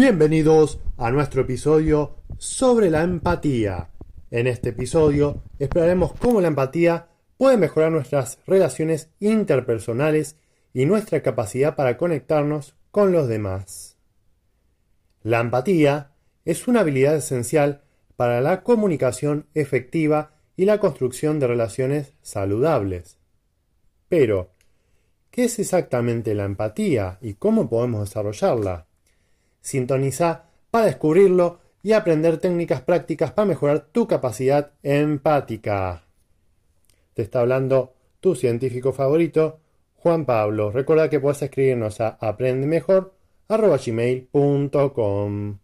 Bienvenidos a nuestro episodio sobre la empatía. En este episodio exploraremos cómo la empatía puede mejorar nuestras relaciones interpersonales y nuestra capacidad para conectarnos con los demás. La empatía es una habilidad esencial para la comunicación efectiva y la construcción de relaciones saludables. Pero, ¿qué es exactamente la empatía y cómo podemos desarrollarla? Sintoniza para descubrirlo y aprender técnicas prácticas para mejorar tu capacidad empática. Te está hablando tu científico favorito, Juan Pablo. Recuerda que puedes escribirnos a aprendemejor.com.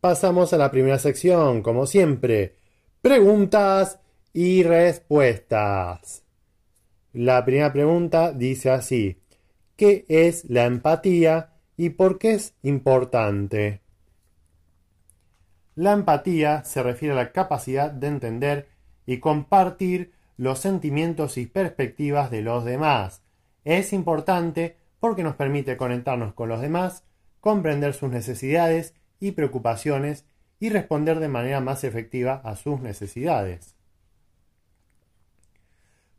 Pasamos a la primera sección, como siempre. Preguntas y respuestas. La primera pregunta dice así. ¿Qué es la empatía y por qué es importante. La empatía se refiere a la capacidad de entender y compartir los sentimientos y perspectivas de los demás. Es importante porque nos permite conectarnos con los demás, comprender sus necesidades y preocupaciones y responder de manera más efectiva a sus necesidades.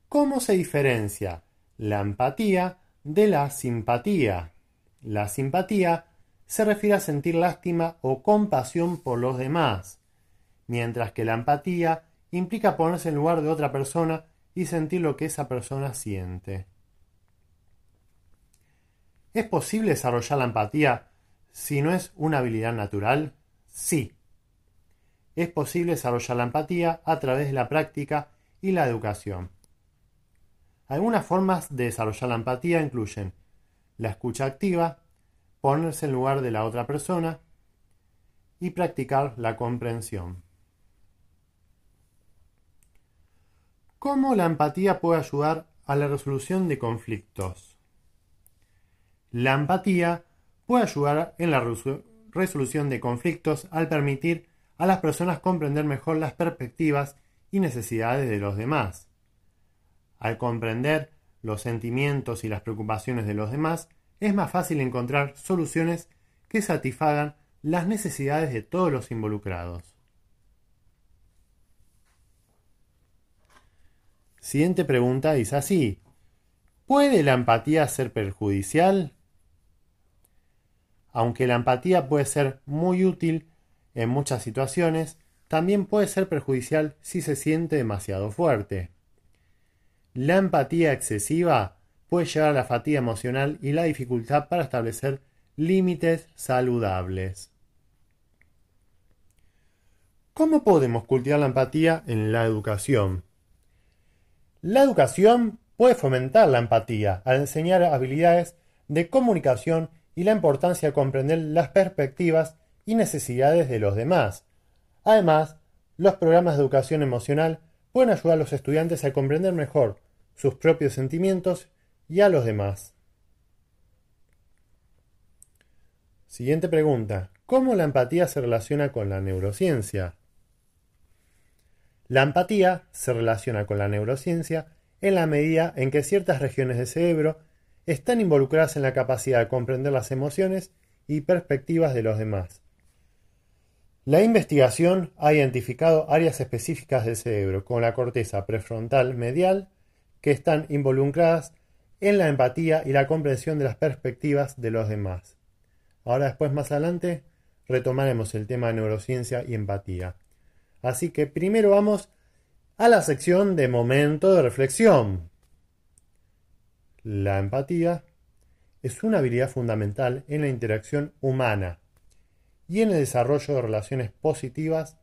¿Cómo se diferencia la empatía de la simpatía? La simpatía se refiere a sentir lástima o compasión por los demás, mientras que la empatía implica ponerse en lugar de otra persona y sentir lo que esa persona siente. ¿Es posible desarrollar la empatía si no es una habilidad natural? Sí. Es posible desarrollar la empatía a través de la práctica y la educación. Algunas formas de desarrollar la empatía incluyen la escucha activa, ponerse en lugar de la otra persona y practicar la comprensión. ¿Cómo la empatía puede ayudar a la resolución de conflictos? La empatía puede ayudar en la resolución de conflictos al permitir a las personas comprender mejor las perspectivas y necesidades de los demás. Al comprender los sentimientos y las preocupaciones de los demás, es más fácil encontrar soluciones que satisfagan las necesidades de todos los involucrados. Siguiente pregunta dice así. ¿Puede la empatía ser perjudicial? Aunque la empatía puede ser muy útil en muchas situaciones, también puede ser perjudicial si se siente demasiado fuerte. La empatía excesiva puede llevar a la fatiga emocional y la dificultad para establecer límites saludables. ¿Cómo podemos cultivar la empatía en la educación? La educación puede fomentar la empatía al enseñar habilidades de comunicación y la importancia de comprender las perspectivas y necesidades de los demás. Además, los programas de educación emocional pueden ayudar a los estudiantes a comprender mejor sus propios sentimientos y a los demás. Siguiente pregunta. ¿Cómo la empatía se relaciona con la neurociencia? La empatía se relaciona con la neurociencia en la medida en que ciertas regiones del cerebro están involucradas en la capacidad de comprender las emociones y perspectivas de los demás. La investigación ha identificado áreas específicas del cerebro, como la corteza prefrontal medial, que están involucradas en la empatía y la comprensión de las perspectivas de los demás. Ahora después más adelante retomaremos el tema de neurociencia y empatía. Así que primero vamos a la sección de momento de reflexión. La empatía es una habilidad fundamental en la interacción humana y en el desarrollo de relaciones positivas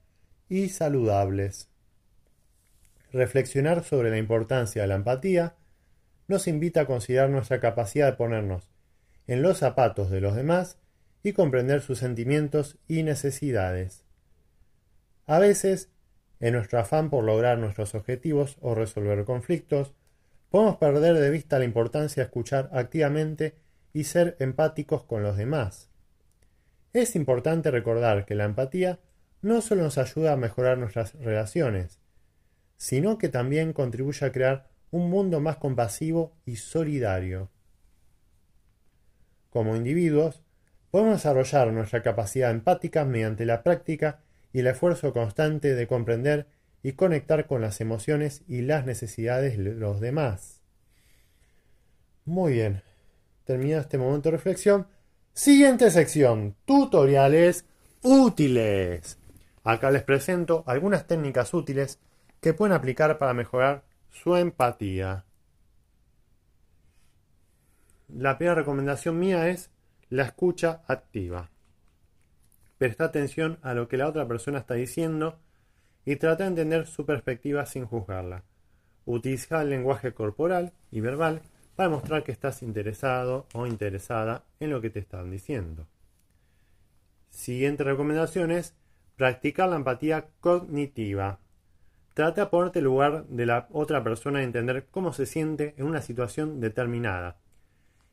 y saludables. Reflexionar sobre la importancia de la empatía nos invita a considerar nuestra capacidad de ponernos en los zapatos de los demás y comprender sus sentimientos y necesidades. A veces, en nuestro afán por lograr nuestros objetivos o resolver conflictos, podemos perder de vista la importancia de escuchar activamente y ser empáticos con los demás. Es importante recordar que la empatía no solo nos ayuda a mejorar nuestras relaciones, sino que también contribuye a crear un mundo más compasivo y solidario. Como individuos, podemos desarrollar nuestra capacidad empática mediante la práctica y el esfuerzo constante de comprender y conectar con las emociones y las necesidades de los demás. Muy bien, terminado este momento de reflexión. Siguiente sección, tutoriales útiles. Acá les presento algunas técnicas útiles que pueden aplicar para mejorar su empatía. La primera recomendación mía es la escucha activa. Presta atención a lo que la otra persona está diciendo y trata de entender su perspectiva sin juzgarla. Utiliza el lenguaje corporal y verbal para mostrar que estás interesado o interesada en lo que te están diciendo. Siguiente recomendación es practicar la empatía cognitiva. Trata de ponerte en lugar de la otra persona y entender cómo se siente en una situación determinada.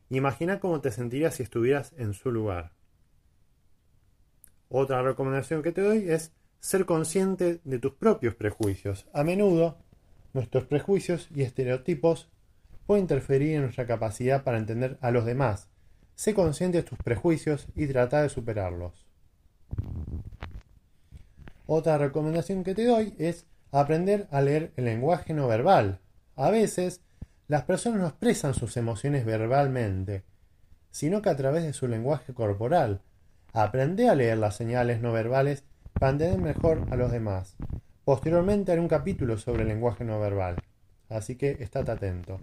Imagina cómo te sentirías si estuvieras en su lugar. Otra recomendación que te doy es ser consciente de tus propios prejuicios. A menudo, nuestros prejuicios y estereotipos pueden interferir en nuestra capacidad para entender a los demás. Sé consciente de tus prejuicios y trata de superarlos. Otra recomendación que te doy es aprender a leer el lenguaje no verbal. A veces, las personas no expresan sus emociones verbalmente, sino que a través de su lenguaje corporal. Aprende a leer las señales no verbales para entender mejor a los demás. Posteriormente haré un capítulo sobre el lenguaje no verbal, así que estate atento.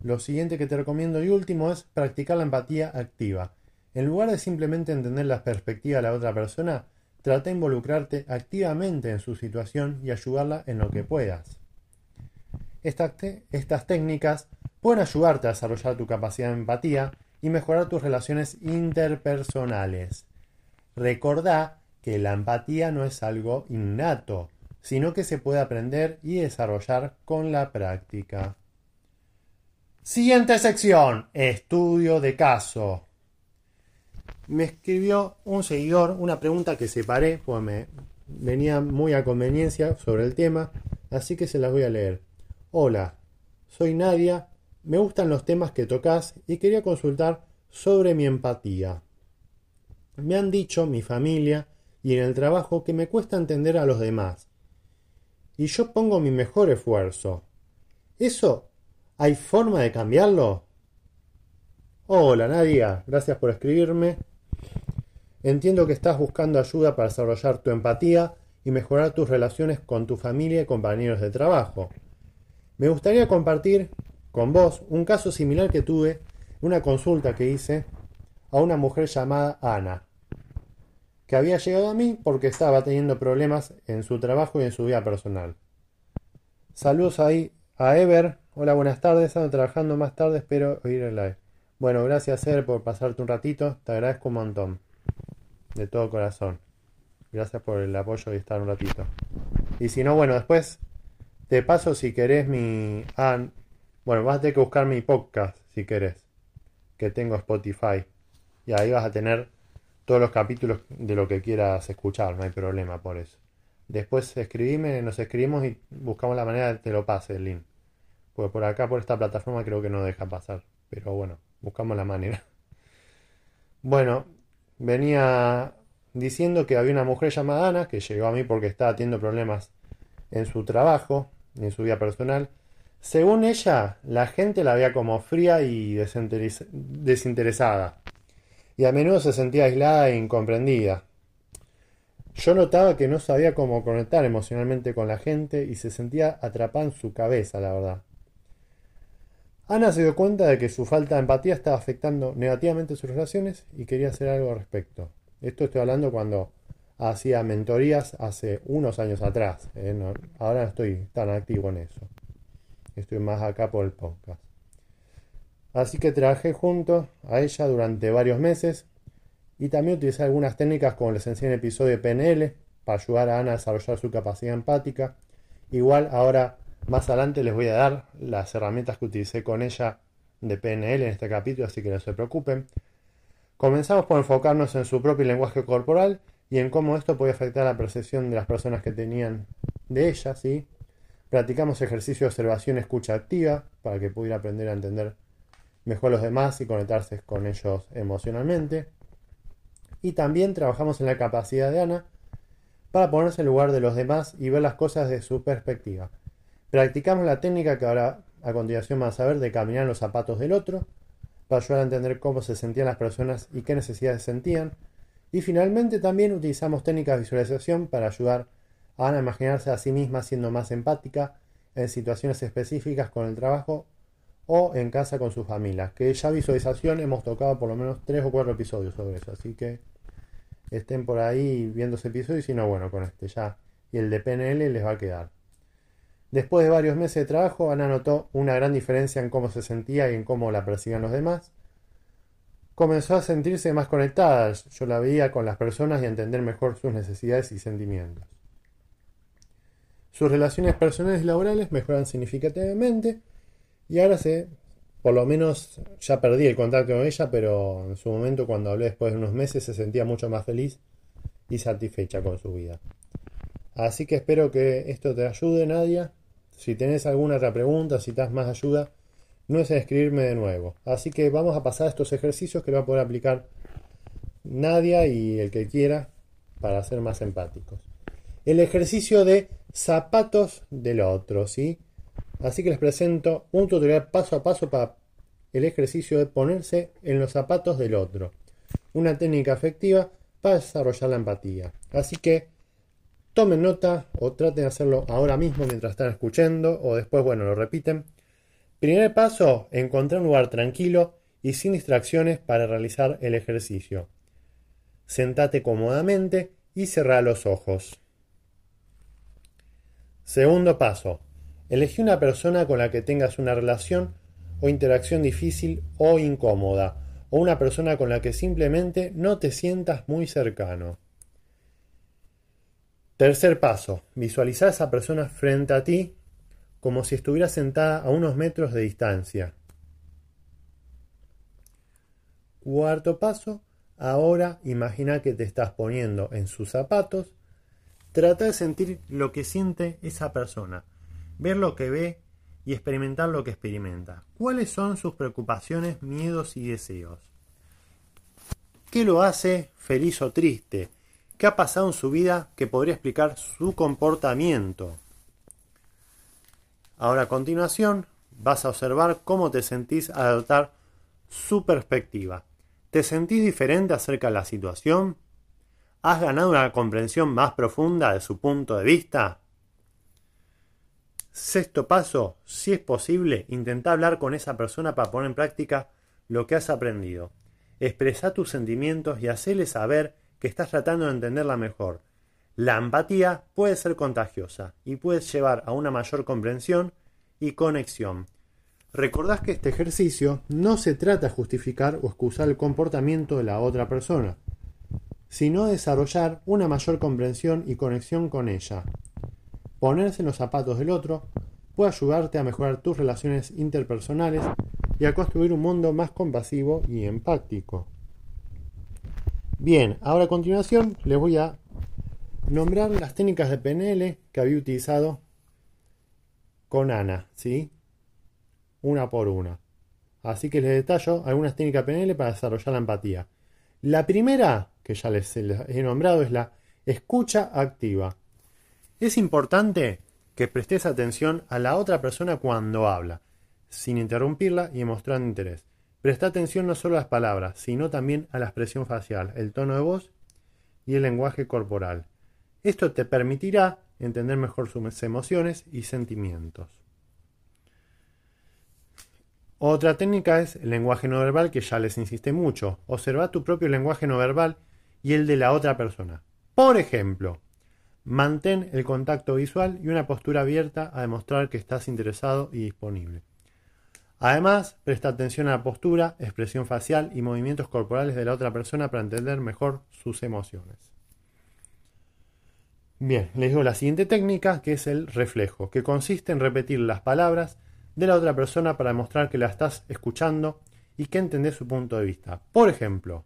Lo siguiente que te recomiendo y último es practicar la empatía activa. En lugar de simplemente entender la perspectiva de la otra persona, Trata de involucrarte activamente en su situación y ayudarla en lo que puedas. Estas, técnicas pueden ayudarte a desarrollar tu capacidad de empatía y mejorar tus relaciones interpersonales. Recordá que la empatía no es algo innato, sino que se puede aprender y desarrollar con la práctica. Siguiente sección, estudio de caso me escribió un seguidor una pregunta que separé, pues me venía muy a conveniencia sobre el tema, así que se las voy a leer. Hola, soy Nadia, me gustan los temas que tocas y quería consultar sobre mi empatía. Me han dicho mi familia y en el trabajo que me cuesta entender a los demás. Y yo pongo mi mejor esfuerzo. ¿Eso hay forma de cambiarlo? Hola Nadia, gracias por escribirme. Entiendo que estás buscando ayuda para desarrollar tu empatía y mejorar tus relaciones con tu familia y compañeros de trabajo. Me gustaría compartir con vos un caso similar que tuve, una consulta que hice a una mujer llamada Ana, que había llegado a mí porque estaba teniendo problemas en su trabajo y en su vida personal. Saludos ahí a Ever. Hola, buenas tardes. Ando trabajando más tarde, espero oír el live. Bueno, gracias Ever por pasarte un ratito. Te agradezco un montón de todo corazón. Gracias por el apoyo y estar un ratito. Y si no, bueno, después te paso si querés mi... Ah, bueno, vas a tener que buscar mi podcast si querés. Que tengo Spotify. Y ahí vas a tener todos los capítulos de lo que quieras escuchar. No hay problema por eso. Después escribime, nos escribimos y buscamos la manera de que te lo pase el link. Pues por acá, por esta plataforma, creo que no deja pasar. Pero bueno, buscamos la manera. Bueno, venía diciendo que había una mujer llamada Ana que llegó a mí porque estaba teniendo problemas en su trabajo, en su vida personal. Según ella, la gente la veía como fría y desinteresada, y a menudo se sentía aislada e incomprendida. Yo notaba que no sabía cómo conectar emocionalmente con la gente y se sentía atrapada en su cabeza, la verdad. Ana se dio cuenta de que su falta de empatía estaba afectando negativamente sus relaciones y quería hacer algo al respecto. Esto estoy hablando cuando hacía mentorías hace unos años atrás. ¿eh? ahora no estoy tan activo en eso. Estoy más acá por el podcast. Así que trabajé junto a ella durante varios meses y también utilicé algunas técnicas como les enseñé en el episodio PNL para ayudar a Ana a desarrollar su capacidad empática. Igual ahora más adelante les voy a dar las herramientas que utilicé con ella de PNL en este capítulo, así que no se preocupen. Comenzamos por enfocarnos en su propio lenguaje corporal y en cómo esto puede afectar la percepción de las personas que tenían de ella, ¿sí? Practicamos ejercicio de observación escucha activa para que pudiera aprender a entender mejor a los demás y conectarse con ellos emocionalmente. Y también trabajamos en la capacidad de Ana para ponerse en lugar de los demás y ver las cosas de su perspectiva. Practicamos la técnica que ahora a continuación vamos a ver de caminar los zapatos del otro, para ayudar a entender cómo se sentían las personas y qué necesidades sentían. Y finalmente también utilizamos técnicas de visualización para ayudar a Ana a imaginarse a sí misma siendo más empática en situaciones específicas con el trabajo o en casa con su familia. Que ya visualización hemos tocado por lo menos tres o cuatro episodios sobre eso, así que estén por ahí viendo ese episodio y si no, bueno, con este ya. Y el de PNL les va a quedar. Después de varios meses de trabajo, Ana notó una gran diferencia en cómo se sentía y en cómo la percibían los demás. Comenzó a sentirse más conectada, yo la veía con las personas y a entender mejor sus necesidades y sentimientos. Sus relaciones personales y laborales mejoran significativamente y ahora sé, por lo menos ya perdí el contacto con ella, pero en su momento cuando hablé después de unos meses se sentía mucho más feliz y satisfecha con su vida. Así que espero que esto te ayude, Nadia. Si tenés alguna otra pregunta, si estás más ayuda, no es escribirme de nuevo. Así que vamos a pasar a estos ejercicios que lo va a poder aplicar Nadia y el que quiera para ser más empáticos. El ejercicio de zapatos del otro, ¿sí? Así que les presento un tutorial paso a paso para el ejercicio de ponerse en los zapatos del otro. Una técnica efectiva para desarrollar la empatía. Así que tomen nota o traten de hacerlo ahora mismo mientras están escuchando o después, bueno, lo repiten. Primer paso, encontrar un lugar tranquilo y sin distracciones para realizar el ejercicio. Sentate cómodamente y cerrá los ojos. Segundo paso, elegí una persona con la que tengas una relación o interacción difícil o incómoda, o una persona con la que simplemente no te sientas muy cercano. Tercer paso, visualiza a esa persona frente a ti como si estuviera sentada a unos metros de distancia. Cuarto paso, ahora imagina que te estás poniendo en sus zapatos. Trata de sentir lo que siente esa persona, ver lo que ve y experimentar lo que experimenta. ¿Cuáles son sus preocupaciones, miedos y deseos? ¿Qué lo hace feliz o triste? ¿Qué ha pasado en su vida que podría explicar su comportamiento? Ahora a continuación vas a observar cómo te sentís al adoptar su perspectiva. ¿Te sentís diferente acerca de la situación? ¿Has ganado una comprensión más profunda de su punto de vista? Sexto paso, si es posible, intenta hablar con esa persona para poner en práctica lo que has aprendido. Expresa tus sentimientos y hacele saber que estás tratando de entenderla mejor. La empatía puede ser contagiosa y puede llevar a una mayor comprensión y conexión. Recordad que este ejercicio no se trata de justificar o excusar el comportamiento de la otra persona, sino de desarrollar una mayor comprensión y conexión con ella. Ponerse en los zapatos del otro puede ayudarte a mejorar tus relaciones interpersonales y a construir un mundo más compasivo y empático. Bien, ahora a continuación les voy a nombrar las técnicas de PNL que había utilizado con Ana, ¿sí? Una por una. Así que les detallo algunas técnicas PNL para desarrollar la empatía. La primera, que ya les he nombrado, es la escucha activa. Es importante que prestes atención a la otra persona cuando habla, sin interrumpirla y mostrando interés. Presta atención no solo a las palabras, sino también a la expresión facial, el tono de voz y el lenguaje corporal. Esto te permitirá entender mejor sus emociones y sentimientos. Otra técnica es el lenguaje no verbal que ya les insiste mucho. Observa tu propio lenguaje no verbal y el de la otra persona. Por ejemplo, mantén el contacto visual y una postura abierta a demostrar que estás interesado y disponible. Además, presta atención a la postura, expresión facial y movimientos corporales de la otra persona para entender mejor sus emociones. Bien, les digo la siguiente técnica, que es el reflejo, que consiste en repetir las palabras de la otra persona para demostrar que la estás escuchando y que entendés su punto de vista. Por ejemplo,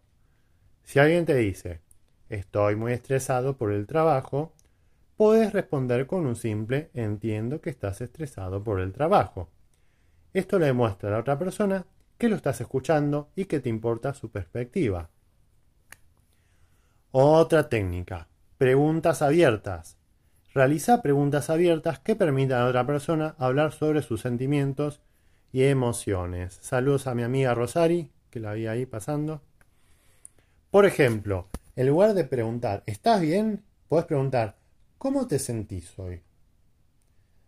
si alguien te dice, estoy muy estresado por el trabajo, puedes responder con un simple entiendo que estás estresado por el trabajo. Esto le demuestra a la otra persona que lo estás escuchando y que te importa su perspectiva. Otra técnica. Preguntas abiertas. Realiza preguntas abiertas que permitan a otra persona hablar sobre sus sentimientos y emociones. Saludos a mi amiga Rosari, que la vi ahí pasando. Por ejemplo, en lugar de preguntar ¿estás bien? Puedes preguntar ¿cómo te sentís hoy?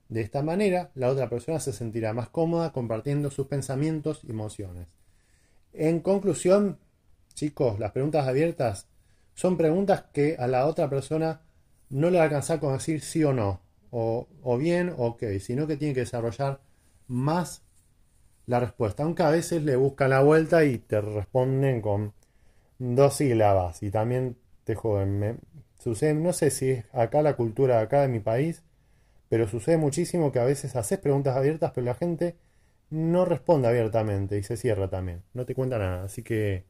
De esta manera, la otra persona se sentirá más cómoda compartiendo sus pensamientos y emociones. En conclusión, chicos, las preguntas abiertas son preguntas que a la otra persona no le va a alcanzar con decir sí o no, o, bien o ok, sino que tiene que desarrollar más la respuesta, aunque a veces le buscan la vuelta y te responden con dos sílabas y también te joden. sucede, no sé si es acá la cultura acá de mi país, pero sucede muchísimo que a veces haces preguntas abiertas, pero la gente no responde abiertamente y se cierra también. No te cuenta nada. Así que.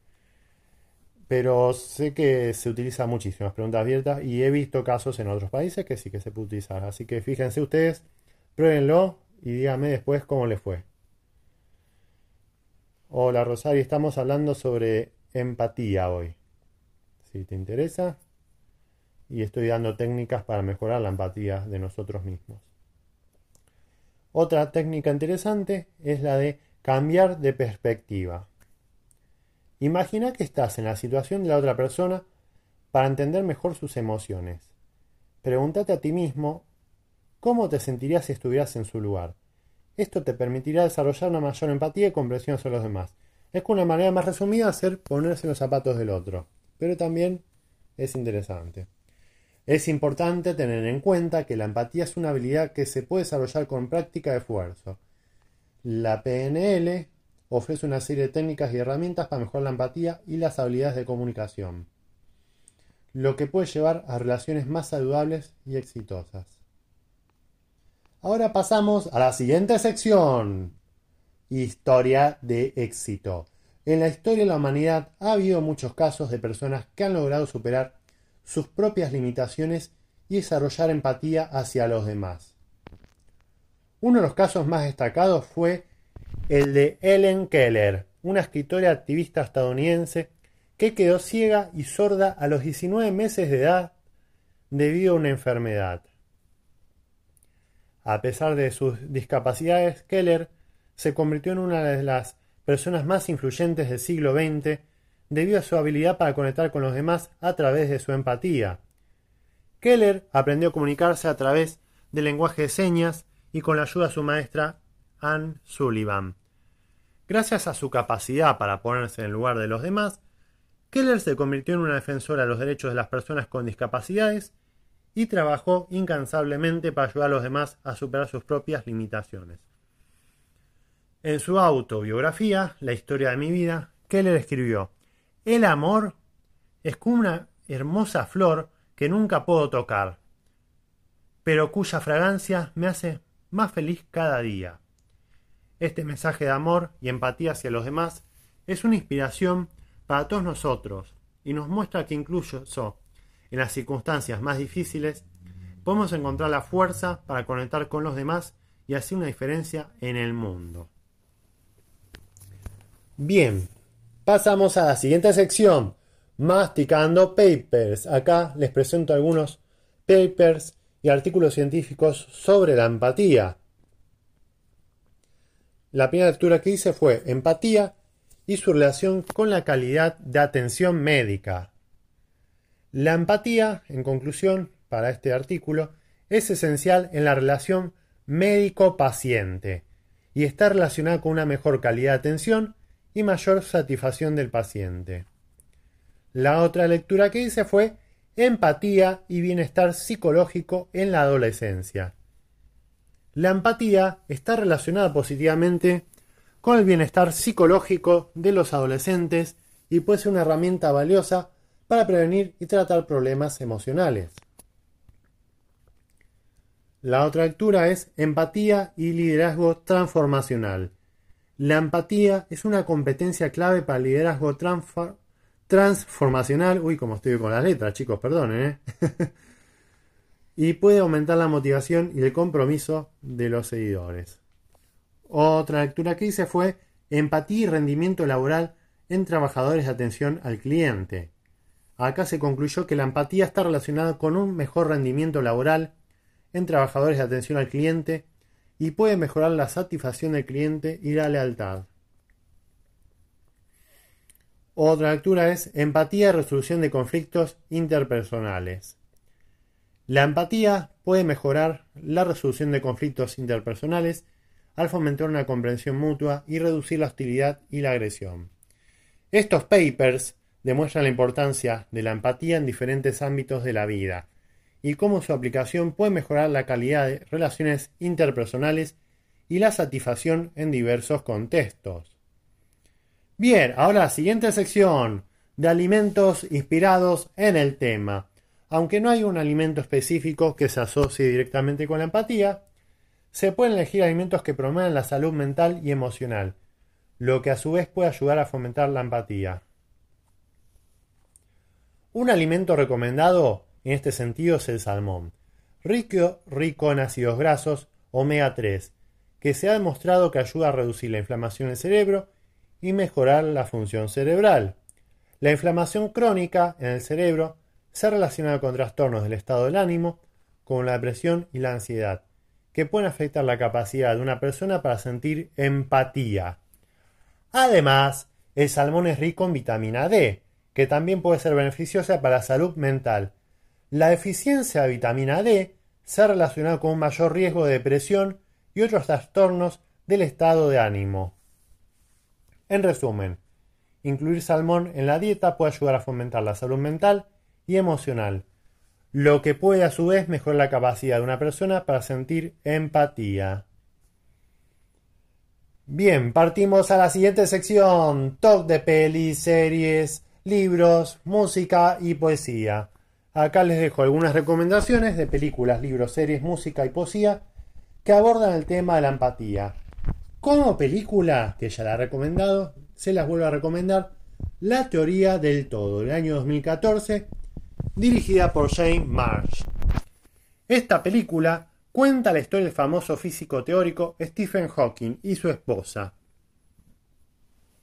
Pero sé que se utiliza muchísimo las preguntas abiertas y he visto casos en otros países que sí que se puede utilizar. Así que fíjense ustedes, pruébenlo y díganme después cómo les fue. Hola Rosario, estamos hablando sobre empatía hoy. Si te interesa, y estoy dando técnicas para mejorar la empatía de nosotros mismos. Otra técnica interesante es la de cambiar de perspectiva. Imagina que estás en la situación de la otra persona para entender mejor sus emociones. Pregúntate a ti mismo cómo te sentirías si estuvieras en su lugar. Esto te permitirá desarrollar una mayor empatía y comprensión sobre los demás. Es una manera más resumida hacer ponerse los zapatos del otro, pero también es interesante. Es importante tener en cuenta que la empatía es una habilidad que se puede desarrollar con práctica de esfuerzo. La PNL ofrece una serie de técnicas y herramientas para mejorar la empatía y las habilidades de comunicación, lo que puede llevar a relaciones más saludables y exitosas. Ahora pasamos a la siguiente sección. Historia de éxito. En la historia de la humanidad ha habido muchos casos de personas que han logrado superar sus propias limitaciones y desarrollar empatía hacia los demás. Uno de los casos más destacados fue el de Ellen Keller, una escritora activista estadounidense que quedó ciega y sorda a los 19 meses de edad debido a una enfermedad. A pesar de sus discapacidades, Keller se convirtió en una de las personas más influyentes del siglo XX debido a su habilidad para conectar con los demás a través de su empatía. Keller aprendió a comunicarse a través del lenguaje de señas y con la ayuda de su maestra Anne Sullivan. Gracias a su capacidad para ponerse en el lugar de los demás, Keller se convirtió en una defensora de los derechos de las personas con discapacidades y trabajó incansablemente para ayudar a los demás a superar sus propias limitaciones. En su autobiografía, La historia de mi vida, Keller escribió el amor es como una hermosa flor que nunca puedo tocar, pero cuya fragancia me hace más feliz cada día. Este mensaje de amor y empatía hacia los demás es una inspiración para todos nosotros y nos muestra que incluso en las circunstancias más difíciles podemos encontrar la fuerza para conectar con los demás y hacer una diferencia en el mundo. Bien, Pasamos a la siguiente sección, masticando papers. Acá les presento algunos papers y artículos científicos sobre la empatía. La primera lectura que hice fue Empatía y su relación con la calidad de atención médica. La empatía, en conclusión, para este artículo, es esencial en la relación médico-paciente y está relacionada con una mejor calidad de atención y mayor satisfacción del paciente. La otra lectura que hice fue Empatía y bienestar psicológico en la adolescencia. La empatía está relacionada positivamente con el bienestar psicológico de los adolescentes y puede ser una herramienta valiosa para prevenir y tratar problemas emocionales. La otra lectura es Empatía y Liderazgo Transformacional. La empatía es una competencia clave para el liderazgo transformacional. Uy, como estoy con las letras, chicos, perdonen. ¿eh? y puede aumentar la motivación y el compromiso de los seguidores. Otra lectura que hice fue Empatía y rendimiento laboral en trabajadores de atención al cliente. Acá se concluyó que la empatía está relacionada con un mejor rendimiento laboral en trabajadores de atención al cliente y puede mejorar la satisfacción del cliente y la lealtad. Otra lectura es Empatía y resolución de conflictos interpersonales. La empatía puede mejorar la resolución de conflictos interpersonales al fomentar una comprensión mutua y reducir la hostilidad y la agresión. Estos papers demuestran la importancia de la empatía en diferentes ámbitos de la vida, y cómo su aplicación puede mejorar la calidad de relaciones interpersonales y la satisfacción en diversos contextos. Bien, ahora siguiente sección de alimentos inspirados en el tema. Aunque no hay un alimento específico que se asocie directamente con la empatía, se pueden elegir alimentos que promuevan la salud mental y emocional, lo que a su vez puede ayudar a fomentar la empatía. Un alimento recomendado en este sentido es el salmón, rico, en ácidos grasos omega 3, que se ha demostrado que ayuda a reducir la inflamación del cerebro y mejorar la función cerebral. La inflamación crónica en el cerebro se relaciona con trastornos del estado del ánimo, como la depresión y la ansiedad, que pueden afectar la capacidad de una persona para sentir empatía. Además, el salmón es rico en vitamina D, que también puede ser beneficiosa para la salud mental, la deficiencia de vitamina D se ha relacionado con un mayor riesgo de depresión y otros trastornos del estado de ánimo. En resumen, incluir salmón en la dieta puede ayudar a fomentar la salud mental y emocional, lo que puede a su vez mejorar la capacidad de una persona para sentir empatía. Bien, partimos a la siguiente sección, talk de pelis, series, libros, música y poesía. Acá les dejo algunas recomendaciones de películas, libros, series, música y poesía que abordan el tema de la empatía. Como película, que ya la he recomendado, se las vuelvo a recomendar, La teoría del todo, del año 2014, dirigida por Jane Marsh. Esta película cuenta la historia del famoso físico teórico Stephen Hawking y su esposa,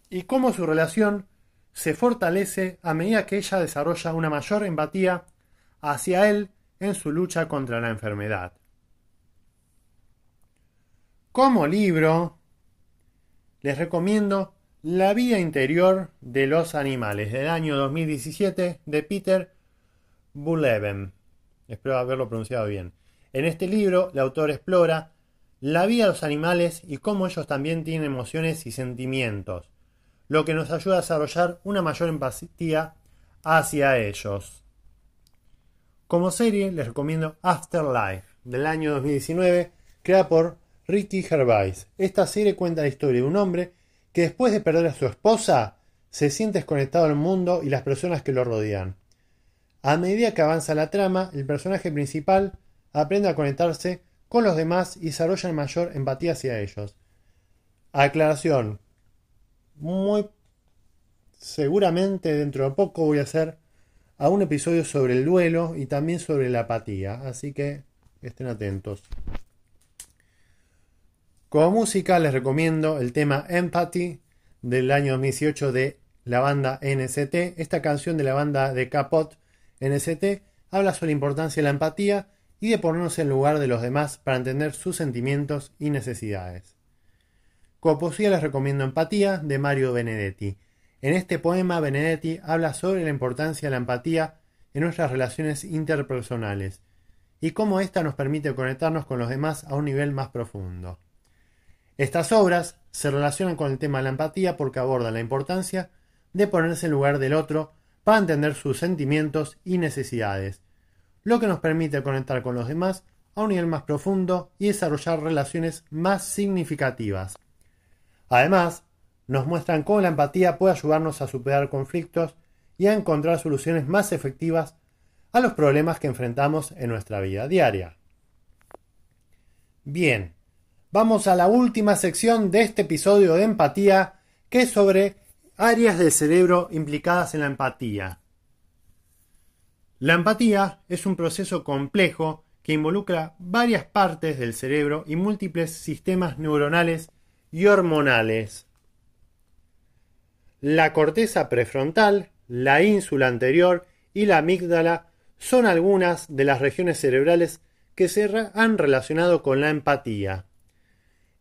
y cómo su relación se fortalece a medida que ella desarrolla una mayor empatía hacia él en su lucha contra la enfermedad. Como libro, les recomiendo La vida interior de los animales del año 2017 de Peter Buleben. Espero haberlo pronunciado bien. En este libro, el autor explora la vida de los animales y cómo ellos también tienen emociones y sentimientos, lo que nos ayuda a desarrollar una mayor empatía hacia ellos. Como serie les recomiendo Afterlife del año 2019, creada por Ricky Gervais. Esta serie cuenta la historia de un hombre que después de perder a su esposa se siente desconectado del mundo y las personas que lo rodean. A medida que avanza la trama, el personaje principal aprende a conectarse con los demás y desarrolla mayor empatía hacia ellos. Aclaración. Muy seguramente dentro de poco voy a hacer a un episodio sobre el duelo y también sobre la apatía, así que estén atentos. Como música les recomiendo el tema Empathy del año 2018 de la banda NCT. Esta canción de la banda de Capot NCT habla sobre la importancia de la empatía y de ponernos en lugar de los demás para entender sus sentimientos y necesidades. Como poesía les recomiendo Empatía de Mario Benedetti. En este poema, Benedetti habla sobre la importancia de la empatía en nuestras relaciones interpersonales y cómo ésta nos permite conectarnos con los demás a un nivel más profundo. Estas obras se relacionan con el tema de la empatía porque abordan la importancia de ponerse en lugar del otro para entender sus sentimientos y necesidades, lo que nos permite conectar con los demás a un nivel más profundo y desarrollar relaciones más significativas. Además, nos muestran cómo la empatía puede ayudarnos a superar conflictos y a encontrar soluciones más efectivas a los problemas que enfrentamos en nuestra vida diaria. Bien, vamos a la última sección de este episodio de empatía, que es sobre áreas del cerebro implicadas en la empatía. La empatía es un proceso complejo que involucra varias partes del cerebro y múltiples sistemas neuronales y hormonales. La corteza prefrontal, la ínsula anterior y la amígdala son algunas de las regiones cerebrales que se han relacionado con la empatía.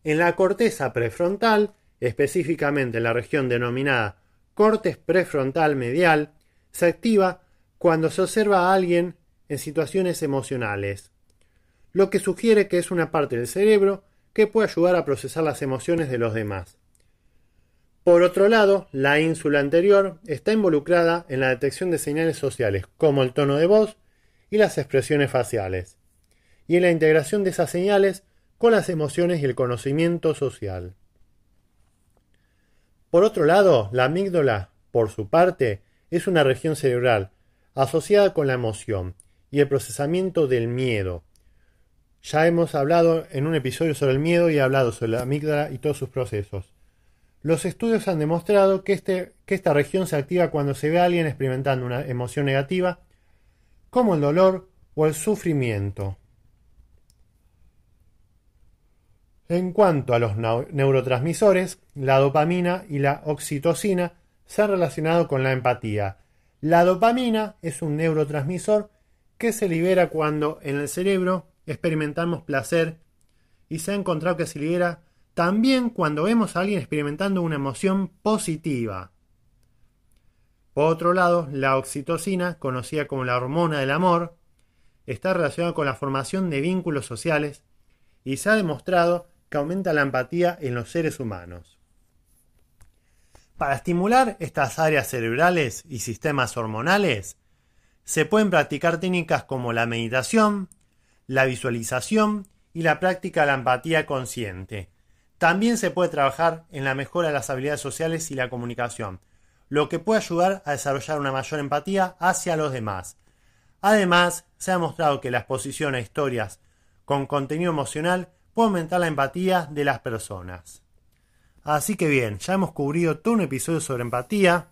En la corteza prefrontal, específicamente en la región denominada cortes prefrontal medial, se activa cuando se observa a alguien en situaciones emocionales, lo que sugiere que es una parte del cerebro que puede ayudar a procesar las emociones de los demás. Por otro lado, la ínsula anterior está involucrada en la detección de señales sociales, como el tono de voz y las expresiones faciales, y en la integración de esas señales con las emociones y el conocimiento social. Por otro lado, la amígdala, por su parte, es una región cerebral asociada con la emoción y el procesamiento del miedo. Ya hemos hablado en un episodio sobre el miedo y he hablado sobre la amígdala y todos sus procesos. Los estudios han demostrado que, este, que esta región se activa cuando se ve a alguien experimentando una emoción negativa, como el dolor o el sufrimiento. En cuanto a los neurotransmisores, la dopamina y la oxitocina se han relacionado con la empatía. La dopamina es un neurotransmisor que se libera cuando en el cerebro experimentamos placer y se ha encontrado que se libera también cuando vemos a alguien experimentando una emoción positiva. Por otro lado, la oxitocina, conocida como la hormona del amor, está relacionada con la formación de vínculos sociales y se ha demostrado que aumenta la empatía en los seres humanos. Para estimular estas áreas cerebrales y sistemas hormonales, se pueden practicar técnicas como la meditación, la visualización y la práctica de la empatía consciente. También se puede trabajar en la mejora de las habilidades sociales y la comunicación, lo que puede ayudar a desarrollar una mayor empatía hacia los demás. Además, se ha mostrado que la exposición a historias con contenido emocional puede aumentar la empatía de las personas. Así que bien, ya hemos cubrido todo un episodio sobre empatía.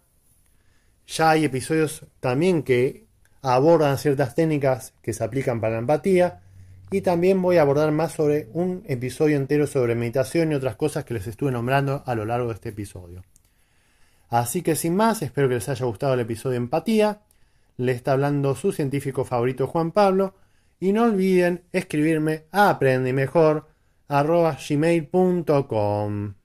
Ya hay episodios también que abordan ciertas técnicas que se aplican para la empatía. Y también voy a abordar más sobre un episodio entero sobre meditación y otras cosas que les estuve nombrando a lo largo de este episodio. Así que sin más, espero que les haya gustado el episodio de empatía. Le está hablando su científico favorito Juan Pablo. Y no olviden escribirme a aprende mejor arroba gmail.com.